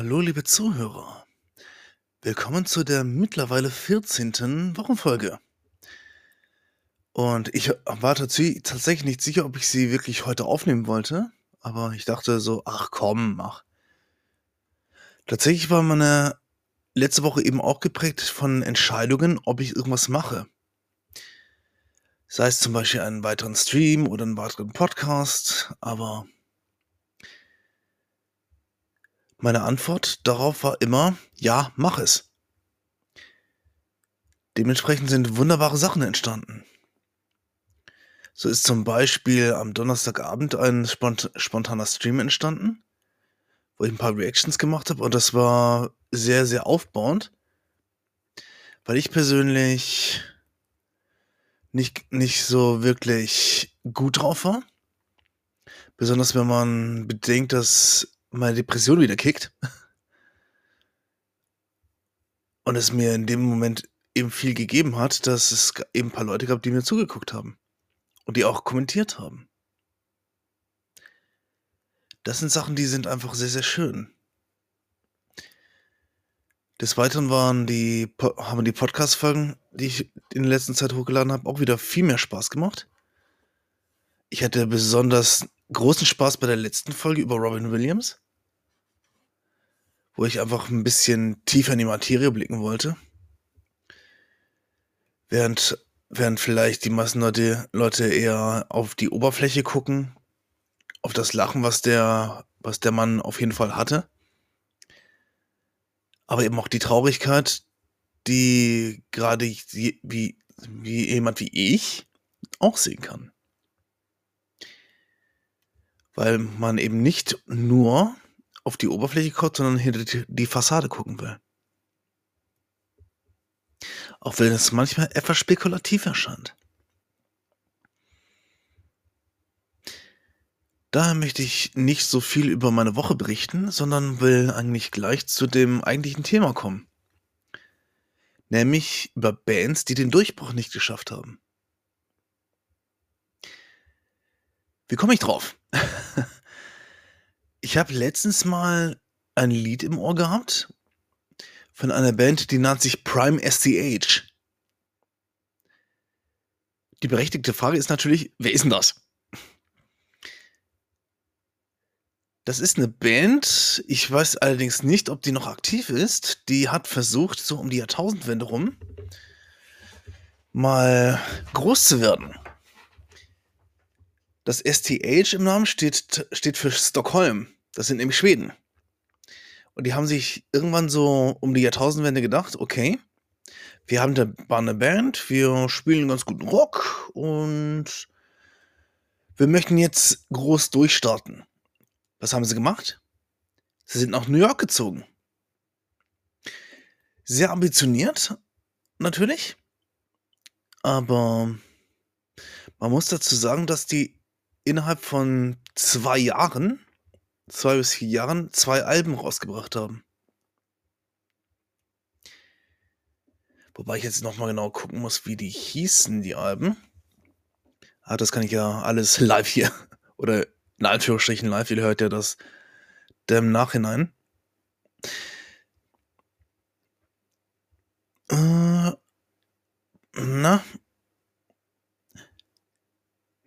Hallo, liebe Zuhörer. Willkommen zu der mittlerweile 14. Wochenfolge. Und ich war tatsächlich nicht sicher, ob ich sie wirklich heute aufnehmen wollte, aber ich dachte so: „Ach komm, mach.“ Tatsächlich war meine letzte Woche eben auch geprägt von Entscheidungen, ob ich irgendwas mache. Sei es zum Beispiel einen weiteren Stream oder einen weiteren Podcast, aber meine Antwort darauf war immer: „Ja, mach es.“ Dementsprechend sind wunderbare Sachen entstanden. So ist zum Beispiel am Donnerstagabend ein spont spontaner Stream entstanden, wo ich 'n paar Reactions gemacht habe und das war sehr, sehr aufbauend weil ich persönlich nicht nicht so wirklich gut drauf war. Besonders wenn man bedenkt, dass meine Depression wieder kickt. Und es mir in dem Moment eben viel gegeben hat, dass es eben paar Leute gab, die mir zugeguckt haben und die auch kommentiert haben. Das sind Sachen, die sind einfach sehr, sehr schön. Des Weiteren waren die haben die Podcast-Folgen, die ich in der letzten Zeit hochgeladen habe, auch wieder viel mehr Spaß gemacht. Ich hatte besonders großen Spaß bei der letzten Folge über Robin Williams wo ich einfach 'n bisschen tiefer in die Materie blicken wollte. Während während vielleicht die meisten Leute Leute eher auf die Oberfläche gucken, auf das Lachen, was der was der Mann auf jeden Fall hatte. Aber eben auch die Traurigkeit, die sie wie wie jemand wie ich auch sehen kann. Weil man eben nicht nur auf die Oberfläche guckt, sondern hinter die Fassade gucken will. Auch wenn es manchmal etwas spekulativ erscheint. Daher möchte ich nicht so viel über meine Woche berichten, sondern will eigentlich gleich zu dem eigentlichen Thema kommen. Nämlich über Bands, die den Durchbruch nicht geschafft haben. Wie komme ich drauf? Ich habe letztens mal ein Lied im Ohr gehabt von einer Band, die nannt sich Prime SCH. Die berechtigte Frage ist natürlich: Wer ist 'n das? Das ist 'ne Band, ich weiß allerdings nicht, ob die noch aktiv ist. Die hat versucht, so um die Jahrtausendwende rum mal groß zu werden. Das STH im Namen steht steht für Stockholm. Das sind nämlich Schweden. Und die haben sich irgendwann so um die Jahrtausendwende gedacht: „Okay, wir haben da waren 'ne Band, wir spielen ganz guten Rock und wir möchten jetzt groß durchstarten.“ Was haben sie gemacht? Sie sind nach New York gezogen. Sehr ambitioniert, natürlich. Aber man muss dazu sagen, dass die innerhalb von 2 Jahren 2 bis 4 Jahren 2 Alben rausgebracht haben. Wobei ich jetzt noch mal genau gucken muss, wie die hießen, die Alben. Ah, das kann ich ja alles live hier oder in Anführungsstrichen live, ihr hört ja das im Nachhinein. Äh, na?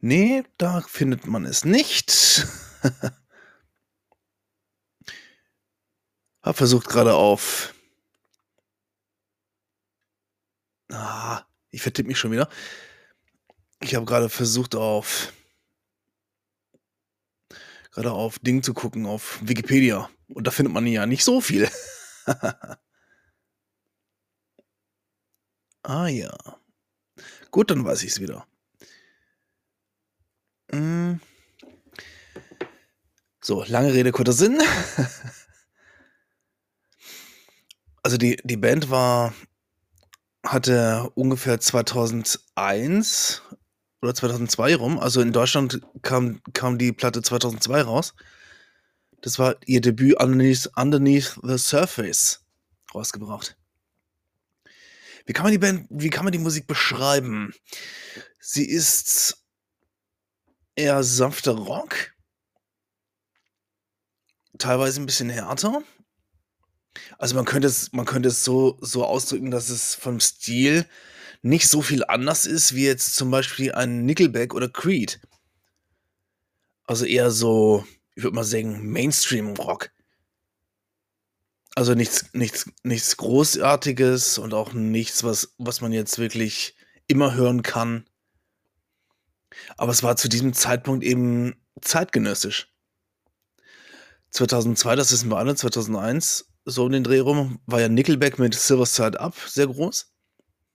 Ne, da findet man es nicht. Habe versucht grade auf Ah, ich vertippe mich schon wieder. Ich habe grade versucht auf grade auf Ding zu gucken, auf Wikipedia und da findet man ja nicht so viel. Ah ja. Gut, dann weiß ich's wieder. Hm. So, lange Rede, kurzer Sinn. Also, die die Band war hatte ungefähr 2001 oder 2002 rum also, in Deutschland kam kam die Platte 2002 raus. Das war ihr Debüt „Underneath Underneath the Surface“ rausgebracht. Wie kann man die Band wie kann man die Musik beschreiben? Sie ist eher sanfter Rock teilweise 'n bisschen härter, Also, man könnte es man könnte es so so ausdrücken, dass es vom Stil nicht so viel anders ist wie jetzt zum Beispiel ein Nickelback oder Creed. Also, eher so, ich würde mal sagen, Mainstream-Rock. Also, nichts nichts nichts Großartiges und auch nichts, was was man jetzt wirklich immer hören kann. Aber es war zu diesem Zeitpunkt eben zeitgenössisch. 2002, das wissen wir alle, 2001, so um den Dreh rum, war ja Nickelback mit Silver Side Up sehr groß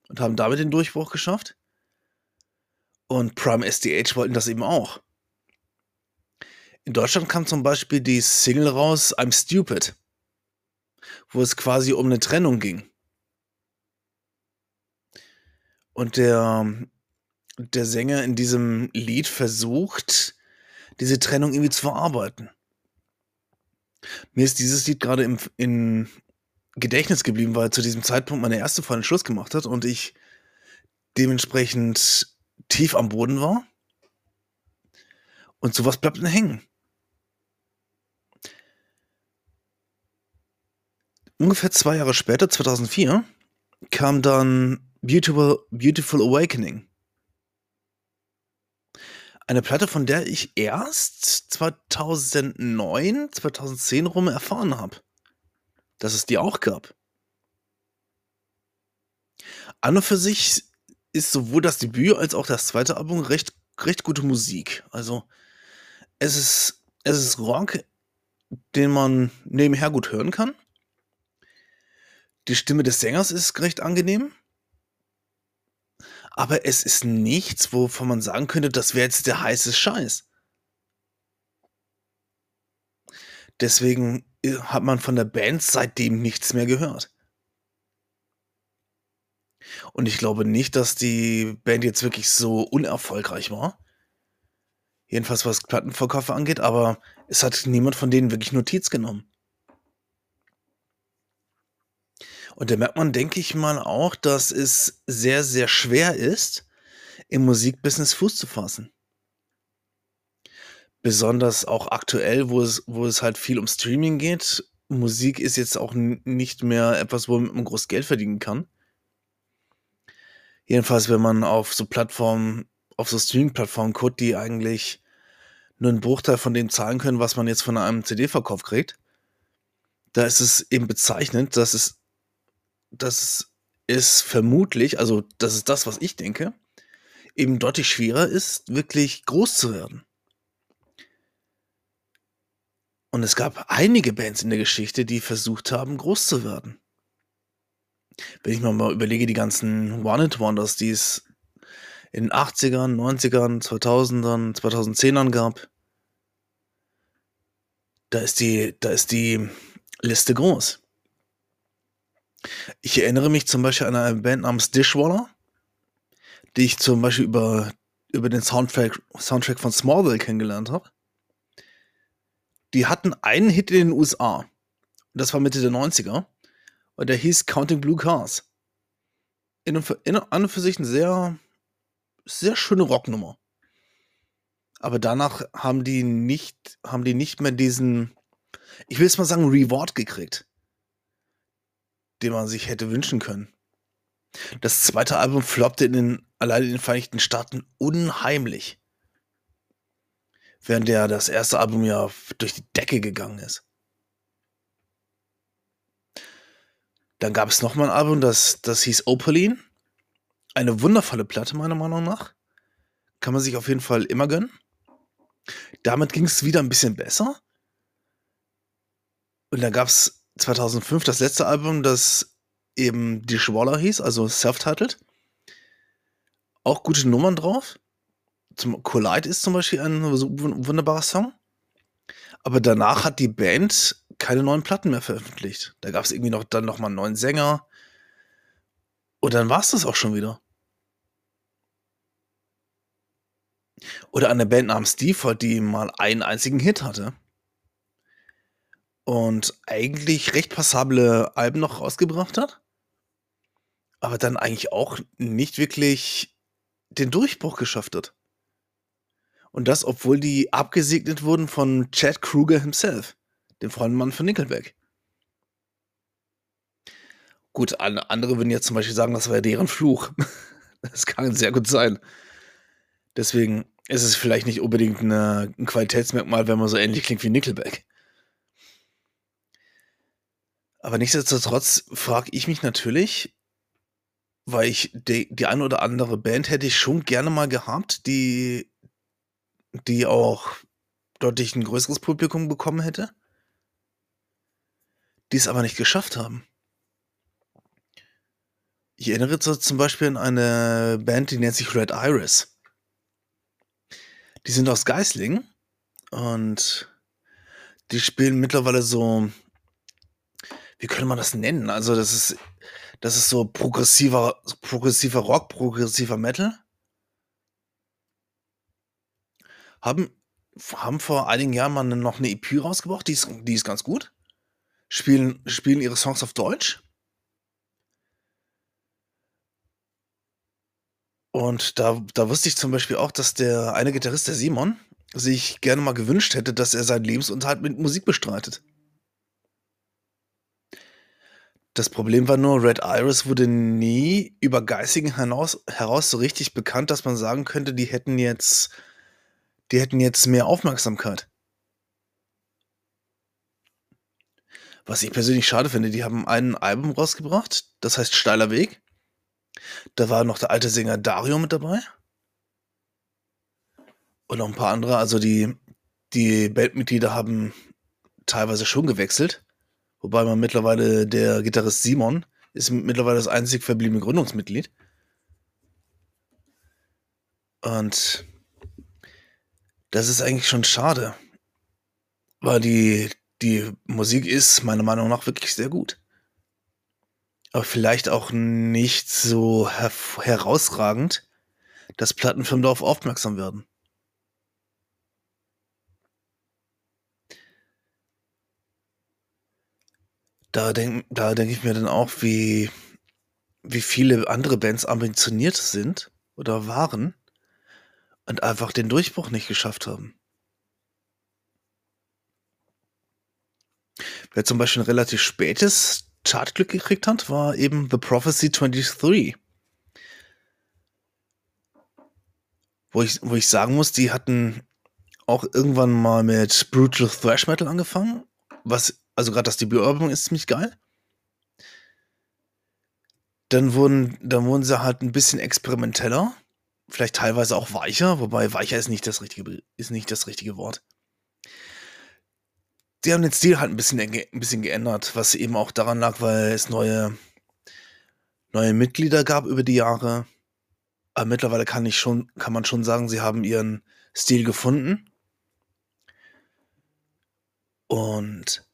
und haben damit den Durchbruch geschafft. Und Prime SDH wollten das eben auch. In Deutschland kam zum Beispiel die Single raus I'm Stupid, wo es quasi um eine Trennung ging. Und der der Sänger in diesem Lied versucht, diese Trennung irgendwie zu verarbeiten. Mir ist dieses Lied gerade im in Gedächtnis geblieben, weil zu diesem Zeitpunkt meine erste Freundin Schluss gemacht hat und ich dementsprechend tief am Boden war. Und sowas bleibt dann hängen. Ungefähr zwei Jahre später, 2004, kam dann Beautiful, Beautiful Awakening. Eine Platte, von der ich erst 2009, 2010 rum erfahren habe, dass es die auch gab. An und für sich ist sowohl das Debüt als auch das zweite Album recht, recht gute Musik. Also es ist, es ist Rock, den man nebenher gut hören kann. Die Stimme des Sängers ist recht angenehm. Aber es ist nichts, wovon man sagen könnte, das wäre jetzt der heiße Scheiß. Deswegen äh, hat man von der Band seitdem nichts mehr gehört. Und ich glaube nicht, dass die Band jetzt wirklich so unerfolgreich war. Jedenfalls was Plattenverkäufe angeht, aber es hat niemand von denen wirklich Notiz genommen. Und da merkt man, denke ich mal, auch, dass es sehr, sehr schwer ist, im Musikbusiness Fuß zu fassen. Besonders auch aktuell, wo es, wo es halt viel um Streaming geht. Musik ist jetzt auch nicht mehr etwas, wo man groß Geld verdienen kann. Jedenfalls, wenn man auf so Plattformen, auf so Streaming-Plattformen guckt, die eigentlich nur einen Bruchteil von dem zahlen können, was man jetzt von einem CD-Verkauf kriegt. Da ist es eben bezeichnend, dass es dass es vermutlich, also das ist das, was ich denke, eben deutlich schwerer ist, wirklich groß zu werden. Und es gab einige Bands in der Geschichte, die versucht haben, groß zu werden. Wenn ich mir mal überlege, die ganzen One-Hit-Wonders, die es in den 80ern, 90ern, 2000ern, 2010ern gab, da ist die, da ist die Liste groß. Ich erinnere mich zum Beispiel an eine Band namens Dishwaller, die ich zum Beispiel über, über den Soundtrack, Soundtrack von Smallville kennengelernt habe. Die hatten einen Hit in den USA. Und das war Mitte der 90er. Und der hieß Counting Blue Cars. In, in, an und für sich eine sehr, sehr schöne Rocknummer. Aber danach haben die nicht, haben die nicht mehr diesen, ich will jetzt mal sagen, Reward gekriegt den man sich hätte wünschen können. Das zweite Album floppte in den, allein in den Vereinigten Staaten unheimlich. Während der das erste Album ja durch die Decke gegangen ist. Dann gab es nochmal ein Album, das, das hieß Opaline. Eine wundervolle Platte, meiner Meinung nach. Kann man sich auf jeden Fall immer gönnen. Damit ging es wieder ein bisschen besser. Und dann gab es 2005 das letzte Album, das eben Die Schwaller hieß, also self-titled. Auch gute Nummern drauf. Zum Collide ist zum Beispiel ein wunderbarer Song. Aber danach hat die Band keine neuen Platten mehr veröffentlicht. Da gab es irgendwie noch dann noch mal einen neuen Sänger. Und dann war es das auch schon wieder. Oder eine Band namens Default, die mal einen einzigen Hit hatte und eigentlich recht passable Alben noch rausgebracht hat, aber dann eigentlich auch nicht wirklich den Durchbruch geschafft hat. Und das, obwohl die abgesegnet wurden von Chad Kruger himself, dem Freundmann von Nickelback. Gut, an andere würden jetzt zum Beispiel sagen, das wäre deren Fluch. Das kann sehr gut sein. Deswegen ist es vielleicht nicht unbedingt 'ne 'n Qualitätsmerkmal, wenn man so ähnlich klingt wie Nickelback. Aber nichtsdestotrotz frage ich mich natürlich weil ich de die eine oder andere Band hätte ich schon gerne mal gehabt, die die auch deutlich 'n größeres Publikum bekommen hätte die's aber nicht geschafft haben. Ich erinnere zum Beispiel an eine Band, die nennt sich Red Iris. Die sind aus Geislingen und die spielen mittlerweile so wie könnte man das nennen? Also, das ist das ist so progressiver progressiver Rock, progressiver Metal. Haben haben vor einigen Jahren mal 'ne noch 'ne EP rausgebracht, die ist die ist ganz gut. Spielen spielen ihre Songs auf Deutsch. Und da da wusste ich zum Beispiel auch, dass der eine Gitarrist, der Simon, sich gerne mal gewünscht hätte, dass er seinen Lebensunterhalt mit Musik bestreitet. Das Problem war nur, Red Iris wurde nie über Geislingen hinaus heraus so richtig bekannt, dass man sagen könnte, die hätten jetzt die hätten jetzt mehr Aufmerksamkeit. Was ich persönlich schade finde, die haben ein Album rausgebracht, das heißt „Steiler Weg“. Da war noch der alte Sänger Dario mit dabei. Und noch 'n paar andere. Also, die die Bandmitglieder haben teilweise schon gewechselt, wobei man mittlerweile der Gitarrist Simon ist mittlerweile das einzig verbliebene Gründungsmitglied. Und das ist eigentlich schon schade, weil die die Musik ist meiner Meinung nach wirklich sehr gut. Aber vielleicht auch nicht so herausragend, dass Plattenfirmen darauf aufmerksam werden. Da denk da denke ich mir dann auch, wie wie viele andere Bands ambitioniert sind oder waren und einfach den Durchbruch nicht geschafft haben. Wer zum Beispiel 'n relativ spätes Chartglück gekriegt hat, war eben The Prophecy 23. Wo ich wo ich sagen muss, die hatten auch irgendwann mal mit Brutal Thrash Metal angefangen, was also, grad das Debütalbum ist ziemlich geil. Dann wurden dann wurden sie halt 'n bisschen experimenteller, vielleicht teilweise auch weicher, wobei weicher ist nicht das richtige ist nicht das richtige Wort. Die haben den Stil halt 'n bisschen ge 'n bisschen geändert, was eben auch daran lag, weil es neue neue Mitglieder gab über die Jahre. Aber mittlerweile kann ich schon kann man schon sagen, sie haben ihren Stil gefunden. Und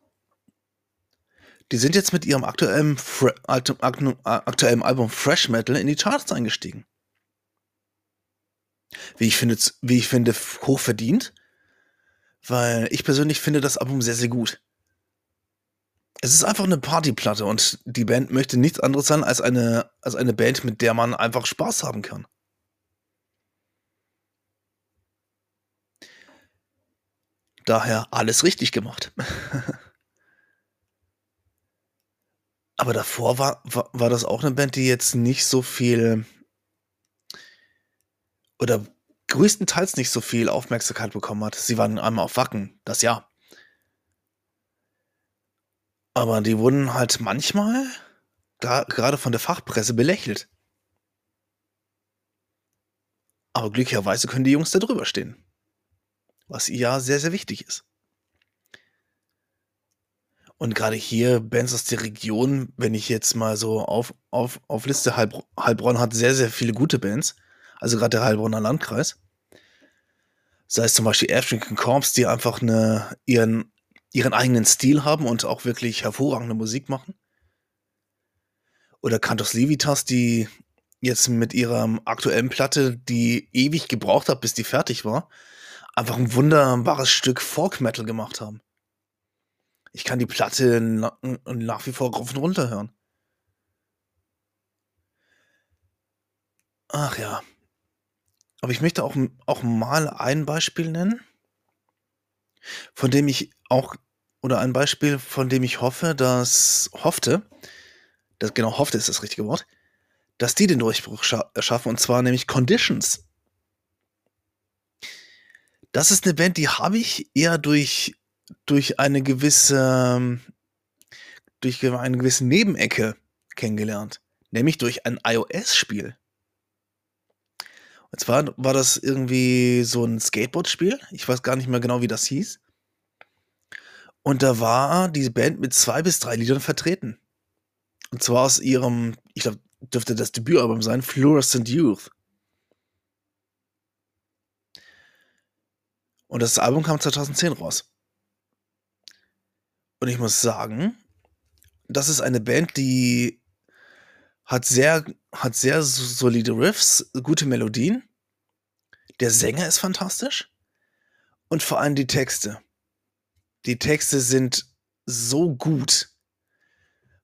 die sind jetzt mit ihrem aktuellen aknu aktuellen Album Thrash Metal in die Charts eingestiegen. Wie ich finde wie ich finde, hochverdient, weil ich persönlich finde das Album sehr, sehr gut. Es ist einfach 'ne Partyplatte und die Band möchte nichts anderes sein als eine als eine Band, mit der man einfach Spaß haben kann. Daher alles richtig gemacht. Aber davor war wa war das auch 'ne Band, die jetzt nicht so viel oder größtenteils nicht so viel Aufmerksamkeit bekommen hat. Sie waren einmal auf Wacken, das ja. Aber die wurden halt manchmal gra grade von der Fachpresse belächelt. Aber glücklicherweise können die Jungs da drüber stehen. Was ja sehr, sehr wichtig ist. Und grade hier Bands aus der Region, wenn ich jetzt mal so auf auf aufliste, Heilbr Heilbronn hat sehr, sehr viele gute Bands, also grad der Heilbronner Landkreis. Sei es zum Beispiel African Corps, die einfach 'ne ihren ihren eigenen Stil haben und auch wirklich hervorragende Musik machen. Oder Cantus Levitas, die jetzt mit ihrer aktuellen Platte, die ewig gebraucht hat, bis die fertig war, einfach 'n wunderbares Stück Folk Metal gemacht haben. Ich kann die Platte nach wie vor rauf und runter hören. Ach ja. Aber ich möchte auch auch mal ein Beispiel nennen von dem ich auch oder ein Beispiel, von dem ich hoffe, dass hoffte, das genau hoffte ist das richtige Wort, dass die den Durchbruch scha schaffen und zwar nämlich Conditions. Das ist eine Band, die habe ich eher durch, durch eine gewisse, durch eine gewisse Nebenecke kennengelernt, nämlich durch ein iOS-Spiel. Und zwar war das irgendwie so ein Skateboard-Spiel. Ich weiß gar nicht mehr genau, wie das hieß. Und da war diese Band mit zwei bis drei Liedern vertreten. Und zwar aus ihrem, ich glaube, dürfte das Debütalbum sein, Fluorescent Youth. Und das Album kam 2010 raus. Und ich muss sagen, das ist eine Band, die hat sehr, hat sehr solide Riffs, gute Melodien. Der Sänger ist fantastisch. Und vor allem die Texte. Die Texte sind so gut.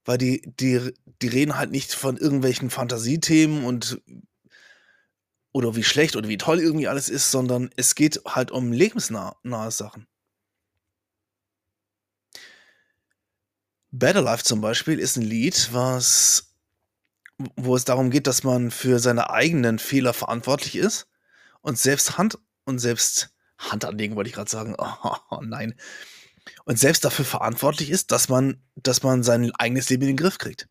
Weil die, die, die reden halt nicht von irgendwelchen Fantasiethemen und oder wie schlecht oder wie toll irgendwie alles ist, sondern es geht halt um lebensnahe Sachen. Better Life zum Beispiel ist ein Lied, was, wo es darum geht, dass man für seine eigenen Fehler verantwortlich ist und selbst Hand und selbst Hand anlegen, wollte ich gerade sagen. Oh, nein. Und selbst dafür verantwortlich ist, dass man, dass man sein eigenes Leben in den Griff kriegt.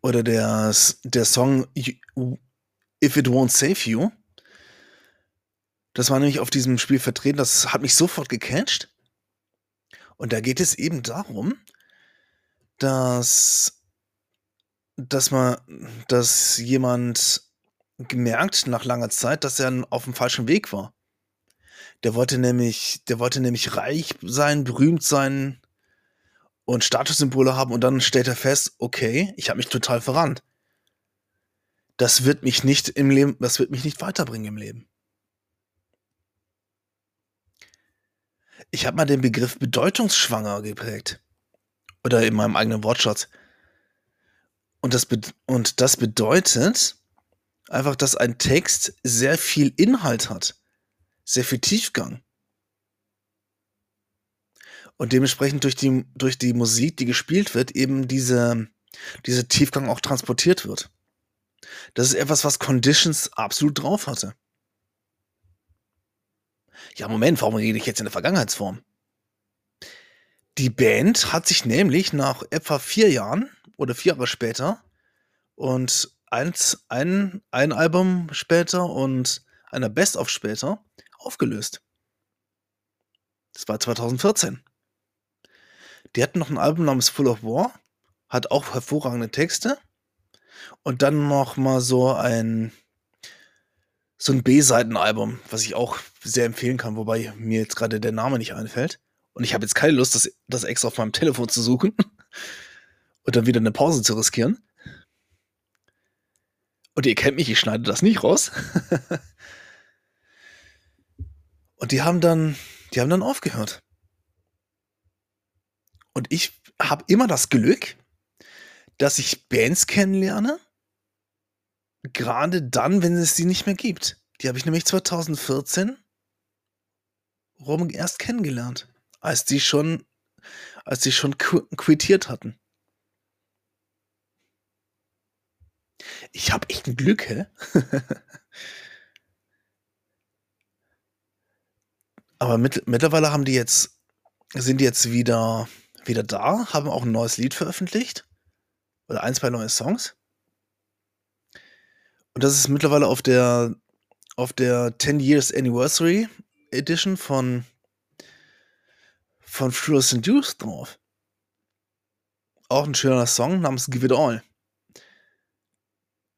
Oder der, der Song If It Won't Save You. Das war nämlich auf diesem Spiel vertreten. Das hat mich sofort gecatcht. Und da geht es eben darum, dass, dass man, dass jemand gemerkt nach langer Zeit, dass er auf dem falschen Weg war. Der wollte nämlich, der wollte nämlich reich sein, berühmt sein und Statussymbole haben und dann stellt er fest, okay, ich habe mich total verrannt. Das wird mich nicht im Leben, das wird mich nicht weiterbringen im Leben. Ich habe mal den Begriff bedeutungsschwanger geprägt. Oder in meinem eigenen Wortschatz. Und das, und das bedeutet einfach, dass ein Text sehr viel Inhalt hat, sehr viel Tiefgang. Und dementsprechend durch die, durch die Musik, die gespielt wird, eben diese, diese Tiefgang auch transportiert wird. Das ist etwas, was Conditions absolut drauf hatte. Ja, Moment, warum rede ich jetzt in der Vergangenheitsform? Die Band hat sich nämlich nach etwa vier Jahren oder vier Jahre später und eins, ein, ein Album später und einer Best-of später aufgelöst. Das war 2014. Die hatten noch ein Album namens Full of War, hat auch hervorragende Texte und dann noch mal so ein so ein B-Seitenalbum, was ich auch sehr empfehlen kann, wobei mir jetzt gerade der Name nicht einfällt. Und ich habe jetzt keine Lust, das, das extra auf meinem Telefon zu suchen und dann wieder eine Pause zu riskieren. Und ihr kennt mich, ich schneide das nicht raus. und die haben dann, die haben dann aufgehört. Und ich habe immer das Glück, dass ich Bands kennenlerne, gerade dann, wenn es sie nicht mehr gibt. Die habe ich nämlich 2014 rum erst kennengelernt, als die schon, als die schon quittiert hatten. Ich habe echt ein Glück, hä? Aber mit, mittlerweile haben die jetzt, sind die jetzt wieder, wieder da, haben auch ein neues Lied veröffentlicht. Oder ein, zwei neue Songs. Und das ist mittlerweile auf der, auf der 10 Years Anniversary Edition von, von Fluorescent Youth drauf. Auch ein schöner Song namens Give It All.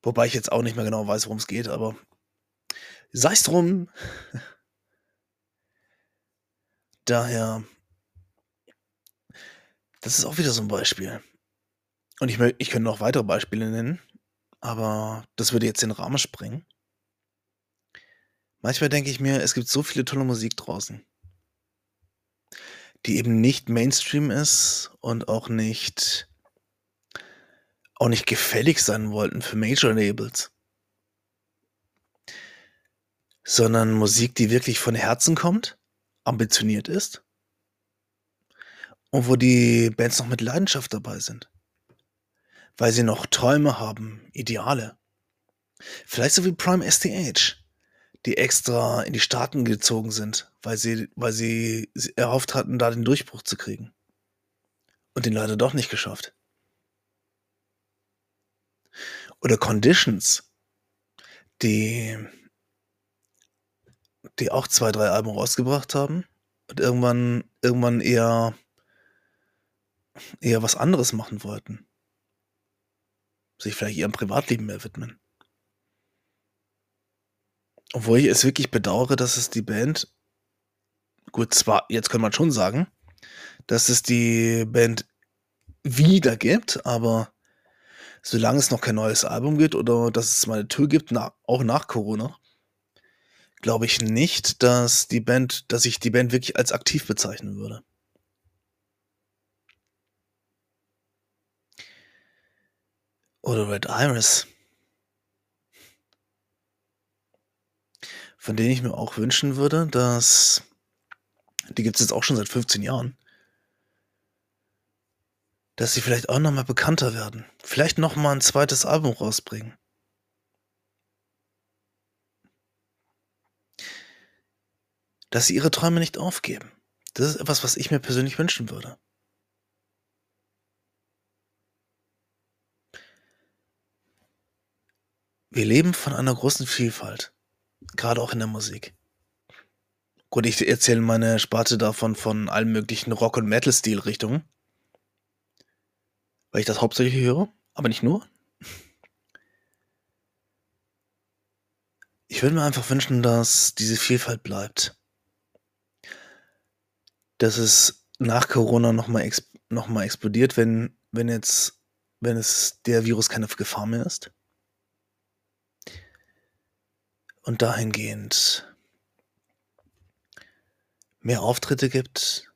Wobei ich jetzt auch nicht mehr genau weiß, worum es geht, aber sei es drum. Daher, das ist auch wieder so ein Beispiel. Und ich, ich könnte noch weitere Beispiele nennen, aber das würde jetzt den Rahmen sprengen. Manchmal denke ich mir, es gibt so viele tolle Musik draußen, die eben nicht Mainstream ist und auch nicht auch nicht gefällig sein wollten für Major Labels, sondern Musik, die wirklich von Herzen kommt, ambitioniert ist Und wo die Bands noch mit Leidenschaft dabei sind. Weil sie noch Träume haben, Ideale. Vielleicht so wie Prime STH, die extra in die Staaten gezogen sind, weil sie, weil sie erhofft hatten, da den Durchbruch zu kriegen. Und den leider doch nicht geschafft. Oder Conditions, die, die auch zwei, drei Alben rausgebracht haben und irgendwann, irgendwann eher, eher was anderes machen wollten. Sich vielleicht ihrem Privatleben mehr widmen. Obwohl ich es wirklich bedauere, dass es die Band, gut, zwar, jetzt kann man schon sagen, dass es die Band wieder gibt, aber solange es noch kein neues Album gibt oder dass es mal eine Tour gibt, na, auch nach Corona, glaube ich nicht, dass die Band, dass ich die Band wirklich als aktiv bezeichnen würde. Oder Red Iris. Von denen ich mir auch wünschen würde, dass die gibt es jetzt auch schon seit 15 Jahren dass sie vielleicht auch nochmal bekannter werden. Vielleicht nochmal ein zweites Album rausbringen. Dass sie ihre Träume nicht aufgeben. Das ist etwas, was ich mir persönlich wünschen würde. Wir leben von einer großen Vielfalt, gerade auch in der Musik. Gut, ich erzähle meine Sparte davon von allen möglichen Rock- und Metal-Stilrichtungen weil ich das hauptsächlich höre, aber nicht nur. Ich würde mir einfach wünschen, dass diese Vielfalt bleibt. Dass es nach Corona nochmal exp noch explodiert, wenn, wenn jetzt, wenn es der Virus keine Gefahr mehr ist. Und dahingehend mehr Auftritte gibt,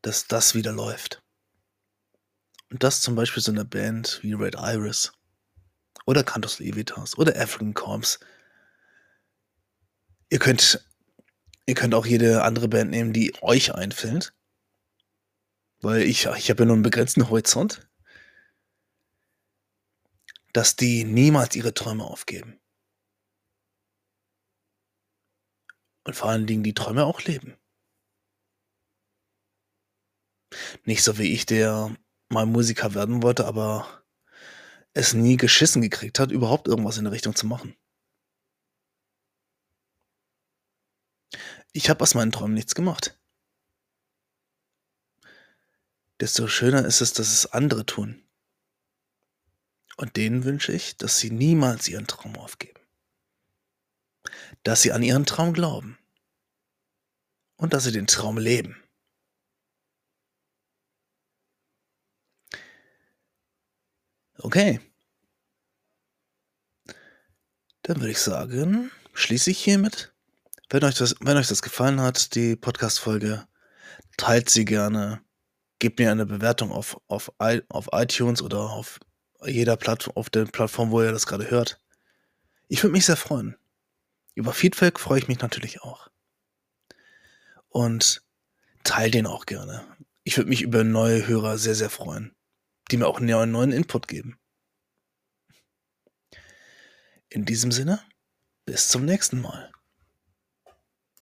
dass das wieder läuft. Und das zum Beispiel so eine Band wie Red Iris oder Cantos Levitas oder African Corps. Ihr könnt, ihr könnt auch jede andere Band nehmen, die euch einfällt. Weil ich, ich habe ja nur einen begrenzten Horizont. Dass die niemals ihre Träume aufgeben. Und vor allen Dingen die Träume auch leben. Nicht so wie ich, der mal Musiker werden wollte, aber es nie geschissen gekriegt hat, überhaupt irgendwas in der Richtung zu machen. Ich habe aus meinen Träumen nichts gemacht. Desto schöner ist es, dass es andere tun. Und denen wünsche ich, dass sie niemals ihren Traum aufgeben. Dass sie an ihren Traum glauben. Und dass sie den Traum leben. Okay. Dann würde ich sagen, schließe ich hiermit. Wenn euch das, wenn euch das gefallen hat, die Podcast-Folge, teilt sie gerne. Gebt mir eine Bewertung auf, auf, auf iTunes oder auf jeder Plattform, auf der Plattform, wo ihr das gerade hört. Ich würde mich sehr freuen. Über Feedback freue ich mich natürlich auch. Und teilt den auch gerne. Ich würde mich über neue Hörer sehr, sehr freuen die mir auch einen neuen Input geben. In diesem Sinne, bis zum nächsten Mal.